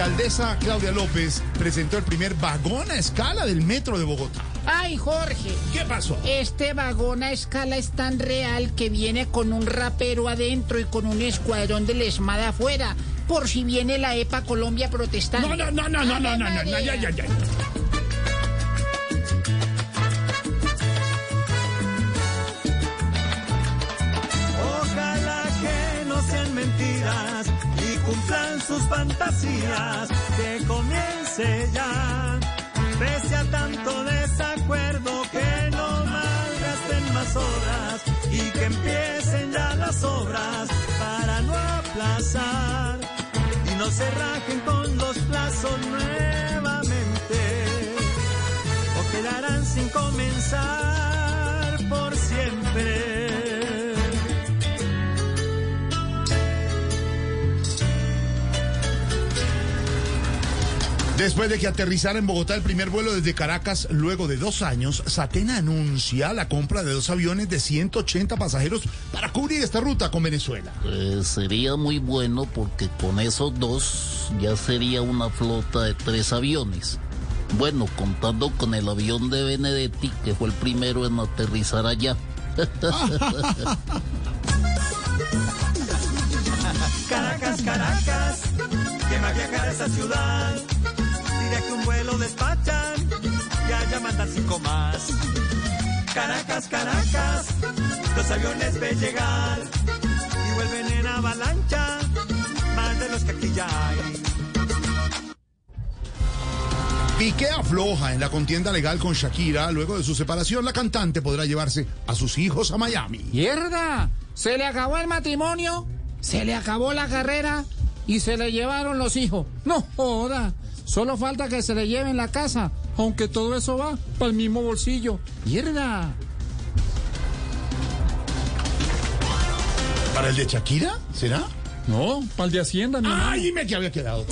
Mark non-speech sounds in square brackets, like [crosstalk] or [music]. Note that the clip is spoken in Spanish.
alcaldesa Claudia López presentó el primer vagón a escala del metro de Bogotá. Ay, Jorge. ¿Qué pasó? Este vagón a escala es tan real que viene con un rapero adentro y con un escuadrón de la esmada afuera, por si viene la EPA Colombia protestando. No, no, no, no, no, no, no, no, no, ya, ya, ya. Ojalá sus fantasías. Que comience ya. Pese a tanto desacuerdo, que no malgasten más horas y que empiecen ya las obras para no aplazar y no se rajen con los plazos nuevamente o quedarán sin comenzar Después de que aterrizara en Bogotá el primer vuelo desde Caracas, luego de dos años, Satena anuncia la compra de dos aviones de 180 pasajeros para cubrir esta ruta con Venezuela. Eh, sería muy bueno porque con esos dos ya sería una flota de tres aviones. Bueno, contando con el avión de Benedetti, que fue el primero en aterrizar allá. [laughs] Caracas, Caracas, viajar a esa ciudad. Diré que un vuelo despachan y allá mandan cinco más. Caracas, Caracas, los aviones ven llegar y vuelven en avalancha, más de los que aquí ya hay. Piqué afloja en la contienda legal con Shakira. Luego de su separación, la cantante podrá llevarse a sus hijos a Miami. ¡Mierda! Se le acabó el matrimonio, se le acabó la carrera y se le llevaron los hijos. No joda. Solo falta que se le lleven la casa, aunque todo eso va para el mismo bolsillo. ¡Mierda! ¿Para el de Shakira? ¿Será? No, para el de Hacienda, mi. ¡Ay, dime que había quedado!